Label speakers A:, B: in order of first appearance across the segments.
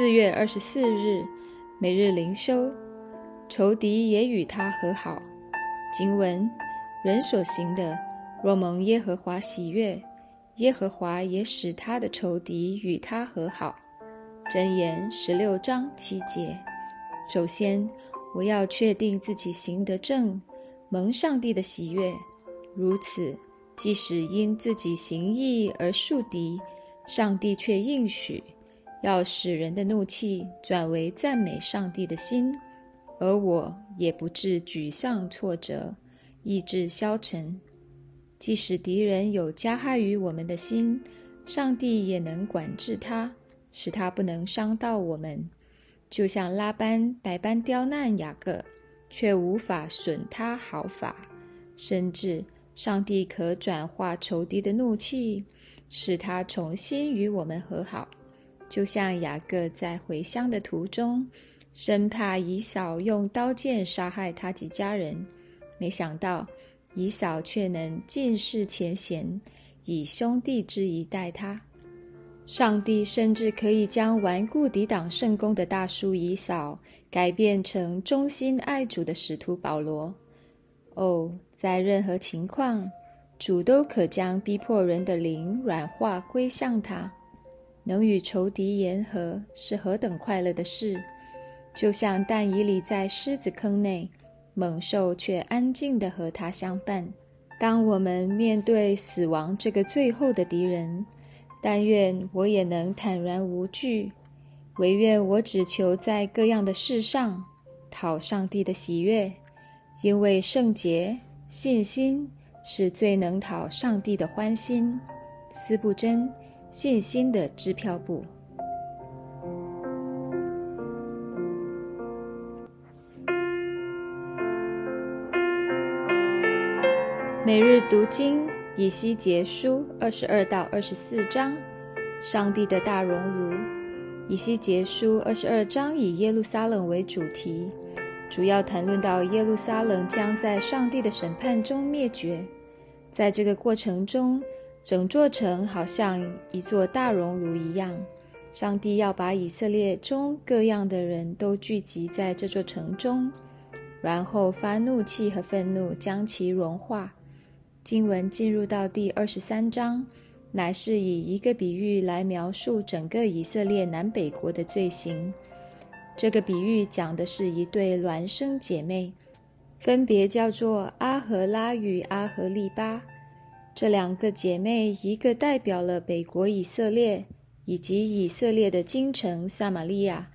A: 四月二十四日，每日灵修，仇敌也与他和好。经文：人所行的，若蒙耶和华喜悦，耶和华也使他的仇敌与他和好。箴言十六章七节。首先，我要确定自己行得正，蒙上帝的喜悦。如此，即使因自己行义而树敌，上帝却应许。要使人的怒气转为赞美上帝的心，而我也不致沮丧挫折，意志消沉。即使敌人有加害于我们的心，上帝也能管制他，使他不能伤到我们。就像拉班百般刁难雅各，却无法损他毫发。甚至上帝可转化仇敌的怒气，使他重新与我们和好。就像雅各在回乡的途中，生怕以扫用刀剑杀害他及家人，没想到以扫却能尽释前嫌，以兄弟之谊待他。上帝甚至可以将顽固抵挡圣功的大叔以扫，改变成忠心爱主的使徒保罗。哦，在任何情况，主都可将逼迫人的灵软化归向他。能与仇敌言和是何等快乐的事！就像但以理在狮子坑内，猛兽却安静地和他相伴。当我们面对死亡这个最后的敌人，但愿我也能坦然无惧。唯愿我只求在各样的事上讨上帝的喜悦，因为圣洁信心是最能讨上帝的欢心。思不真。信心的支票簿。每日读经以西结书二十二到二十四章，上帝的大熔炉。以西结书二十二章以耶路撒冷为主题，主要谈论到耶路撒冷将在上帝的审判中灭绝，在这个过程中。整座城好像一座大熔炉一样，上帝要把以色列中各样的人都聚集在这座城中，然后发怒气和愤怒将其融化。经文进入到第二十三章，乃是以一个比喻来描述整个以色列南北国的罪行。这个比喻讲的是一对孪生姐妹，分别叫做阿和拉与阿和利巴。这两个姐妹，一个代表了北国以色列以及以色列的京城撒玛利亚，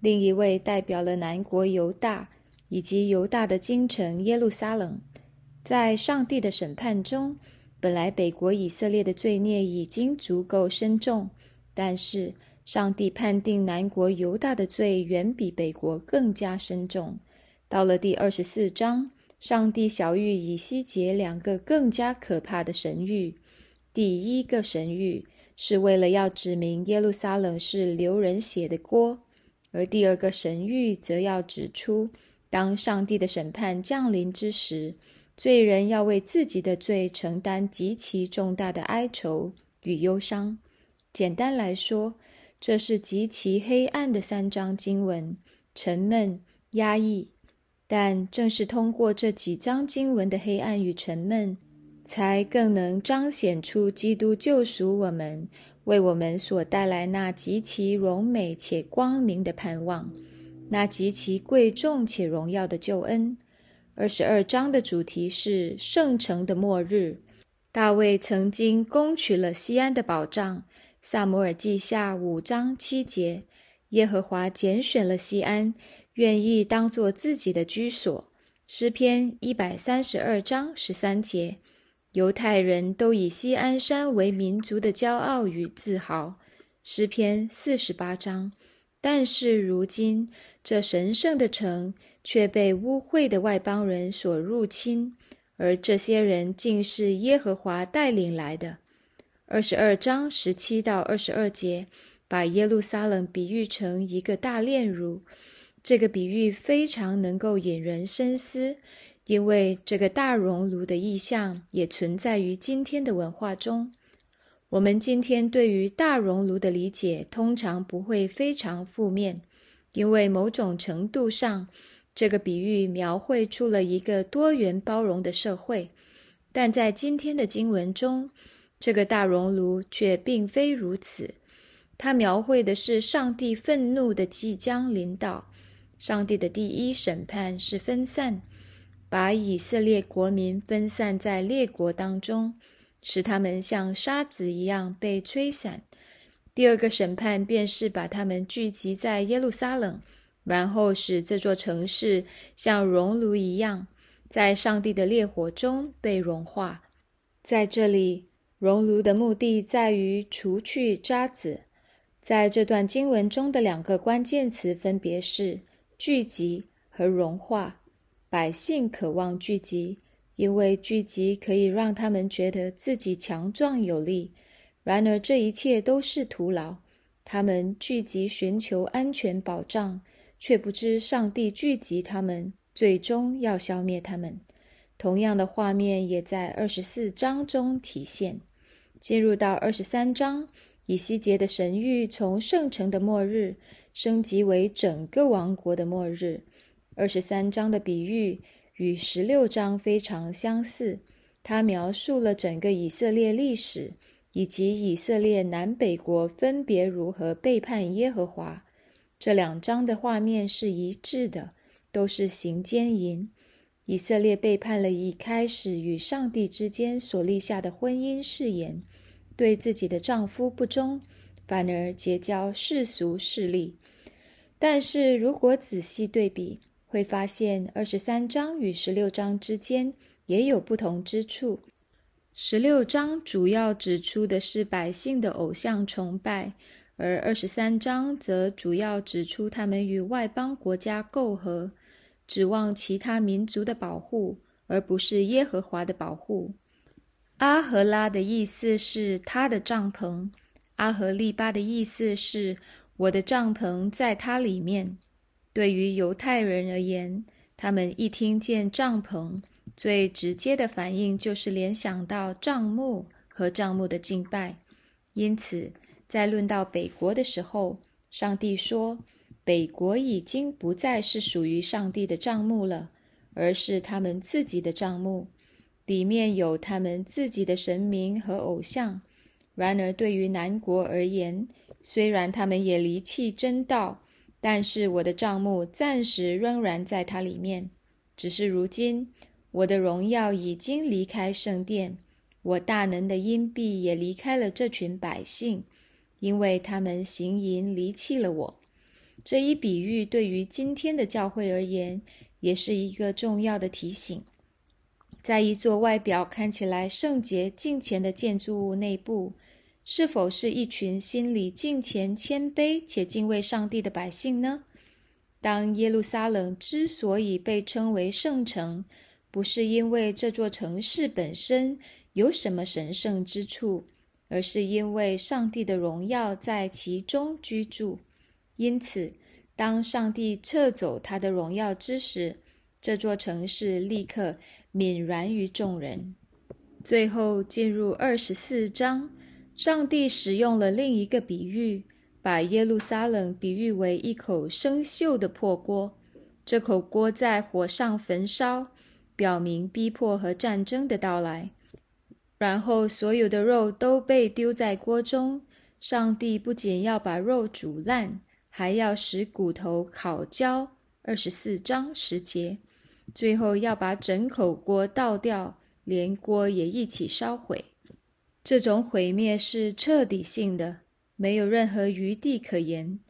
A: 另一位代表了南国犹大以及犹大的京城耶路撒冷。在上帝的审判中，本来北国以色列的罪孽已经足够深重，但是上帝判定南国犹大的罪远比北国更加深重。到了第二十四章。上帝小谕以西结两个更加可怕的神谕。第一个神谕是为了要指明耶路撒冷是流人血的锅，而第二个神谕则要指出，当上帝的审判降临之时，罪人要为自己的罪承担极其重大的哀愁与忧伤。简单来说，这是极其黑暗的三章经文，沉闷、压抑。但正是通过这几章经文的黑暗与沉闷，才更能彰显出基督救赎我们，为我们所带来那极其荣美且光明的盼望，那极其贵重且荣耀的救恩。二十二章的主题是圣城的末日。大卫曾经攻取了西安的宝藏。萨摩尔记下五章七节，耶和华拣选了西安。愿意当做自己的居所。诗篇一百三十二章十三节，犹太人都以西安山为民族的骄傲与自豪。诗篇四十八章，但是如今这神圣的城却被污秽的外邦人所入侵，而这些人竟是耶和华带领来的。二十二章十七到二十二节，把耶路撒冷比喻成一个大炼乳。这个比喻非常能够引人深思，因为这个大熔炉的意象也存在于今天的文化中。我们今天对于大熔炉的理解通常不会非常负面，因为某种程度上，这个比喻描绘出了一个多元包容的社会。但在今天的经文中，这个大熔炉却并非如此。它描绘的是上帝愤怒的即将临到。上帝的第一审判是分散，把以色列国民分散在列国当中。使他们像沙子一样被吹散。第二个审判便是把他们聚集在耶路撒冷，然后使这座城市像熔炉一样，在上帝的烈火中被融化。在这里，熔炉的目的在于除去渣滓。在这段经文中的两个关键词分别是聚集和融化。百姓渴望聚集。因为聚集可以让他们觉得自己强壮有力，然而这一切都是徒劳。他们聚集寻求安全保障，却不知上帝聚集他们，最终要消灭他们。同样的画面也在二十四章中体现。进入到二十三章，以西结的神谕从圣城的末日升级为整个王国的末日。二十三章的比喻。与十六章非常相似，它描述了整个以色列历史，以及以色列南北国分别如何背叛耶和华。这两章的画面是一致的，都是行奸淫。以色列背叛了一开始与上帝之间所立下的婚姻誓言，对自己的丈夫不忠，反而结交世俗势力。但是如果仔细对比，会发现二十三章与十六章之间也有不同之处。十六章主要指出的是百姓的偶像崇拜，而二十三章则主要指出他们与外邦国家媾和，指望其他民族的保护，而不是耶和华的保护。阿和拉的意思是他的帐篷，阿和利巴的意思是我的帐篷在他里面。对于犹太人而言，他们一听见帐篷，最直接的反应就是联想到帐幕和帐幕的敬拜。因此，在论到北国的时候，上帝说，北国已经不再是属于上帝的帐幕了，而是他们自己的帐幕，里面有他们自己的神明和偶像。然而，对于南国而言，虽然他们也离弃真道。但是我的账目暂时仍然在它里面，只是如今我的荣耀已经离开圣殿，我大能的阴币也离开了这群百姓，因为他们行淫离弃了我。这一比喻对于今天的教会而言，也是一个重要的提醒。在一座外表看起来圣洁敬虔的建筑物内部。是否是一群心里敬虔、谦卑且敬畏上帝的百姓呢？当耶路撒冷之所以被称为圣城，不是因为这座城市本身有什么神圣之处，而是因为上帝的荣耀在其中居住。因此，当上帝撤走他的荣耀之时，这座城市立刻泯然于众人。最后进入二十四章。上帝使用了另一个比喻，把耶路撒冷比喻为一口生锈的破锅。这口锅在火上焚烧，表明逼迫和战争的到来。然后，所有的肉都被丢在锅中。上帝不仅要把肉煮烂，还要使骨头烤焦。二十四章十节，最后要把整口锅倒掉，连锅也一起烧毁。这种毁灭是彻底性的，没有任何余地可言。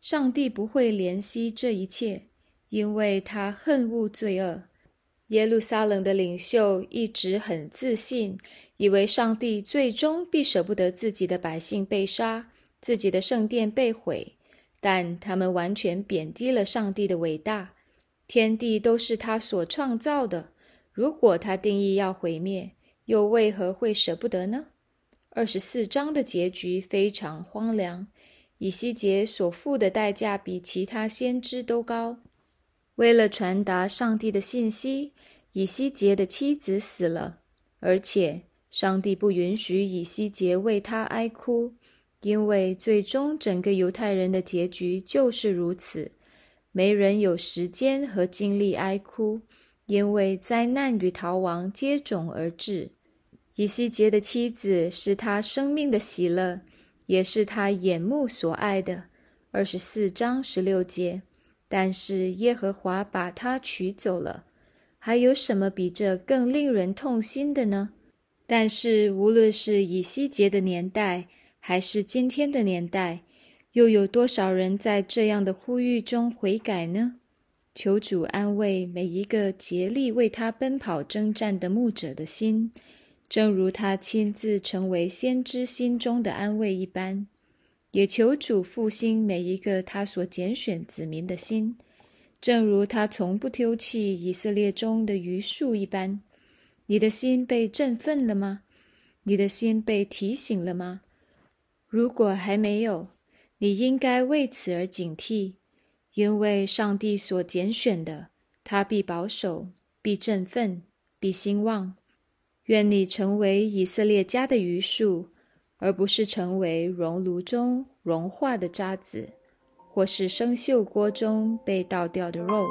A: 上帝不会怜惜这一切，因为他恨恶罪恶。耶路撒冷的领袖一直很自信，以为上帝最终必舍不得自己的百姓被杀，自己的圣殿被毁。但他们完全贬低了上帝的伟大。天地都是他所创造的，如果他定义要毁灭，又为何会舍不得呢？二十四章的结局非常荒凉，以西结所付的代价比其他先知都高。为了传达上帝的信息，以西结的妻子死了，而且上帝不允许以西结为他哀哭，因为最终整个犹太人的结局就是如此。没人有时间和精力哀哭，因为灾难与逃亡接踵而至。以西结的妻子是他生命的喜乐，也是他眼目所爱的。二十四章十六节。但是耶和华把他取走了。还有什么比这更令人痛心的呢？但是无论是以西结的年代，还是今天的年代，又有多少人在这样的呼吁中悔改呢？求主安慰每一个竭力为他奔跑征战的牧者的心，正如他亲自成为先知心中的安慰一般；也求主复兴每一个他所拣选子民的心，正如他从不丢弃以色列中的余数一般。你的心被振奋了吗？你的心被提醒了吗？如果还没有，你应该为此而警惕，因为上帝所拣选的，他必保守，必振奋，必兴旺。愿你成为以色列家的余数，而不是成为熔炉中融化的渣子，或是生锈锅中被倒掉的肉。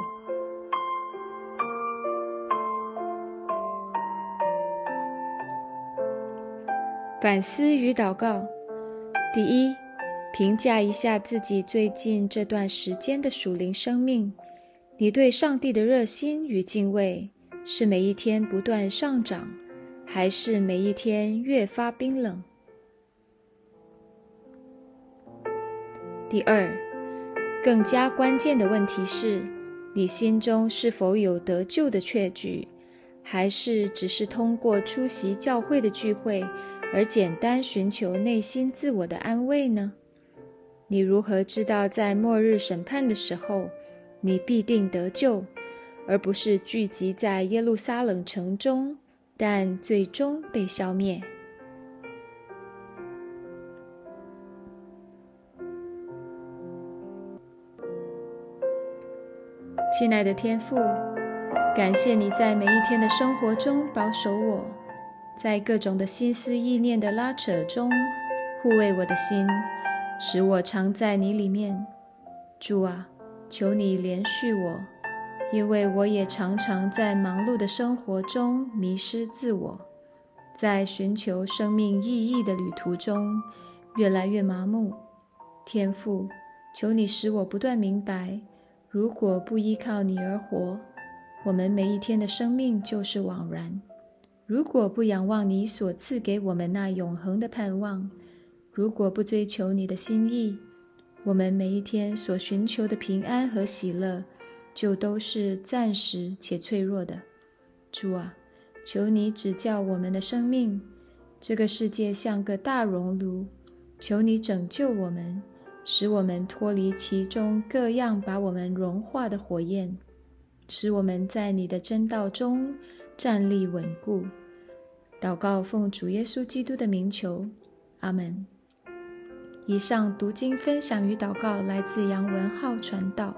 A: 反思与祷告：第一。评价一下自己最近这段时间的属灵生命，你对上帝的热心与敬畏是每一天不断上涨，还是每一天越发冰冷？第二，更加关键的问题是，你心中是否有得救的确据，还是只是通过出席教会的聚会而简单寻求内心自我的安慰呢？你如何知道在末日审判的时候，你必定得救，而不是聚集在耶路撒冷城中，但最终被消灭？亲爱的天父，感谢你在每一天的生活中保守我，在各种的心思意念的拉扯中护卫我的心。使我常在你里面，主啊，求你怜恤我，因为我也常常在忙碌的生活中迷失自我，在寻求生命意义的旅途中越来越麻木。天父，求你使我不断明白，如果不依靠你而活，我们每一天的生命就是枉然；如果不仰望你所赐给我们那永恒的盼望，如果不追求你的心意，我们每一天所寻求的平安和喜乐，就都是暂时且脆弱的。主啊，求你指教我们的生命。这个世界像个大熔炉，求你拯救我们，使我们脱离其中各样把我们融化的火焰，使我们在你的真道中站立稳固。祷告，奉主耶稣基督的名求，阿门。以上读经分享与祷告来自杨文浩传道。